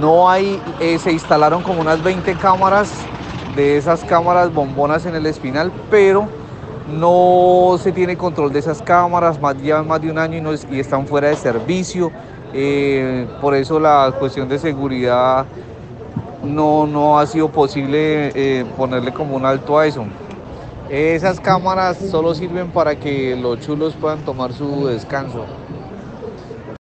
No hay, eh, se instalaron como unas 20 cámaras de esas cámaras bombonas en el espinal, pero no se tiene control de esas cámaras, más, llevan más de un año y, no están fuera de servicio. eh, por eso la cuestión de seguridad no, no ha sido posible eh, ponerle como un alto a eso. Esas cámaras solo sirven para que los chulos puedan tomar su descanso.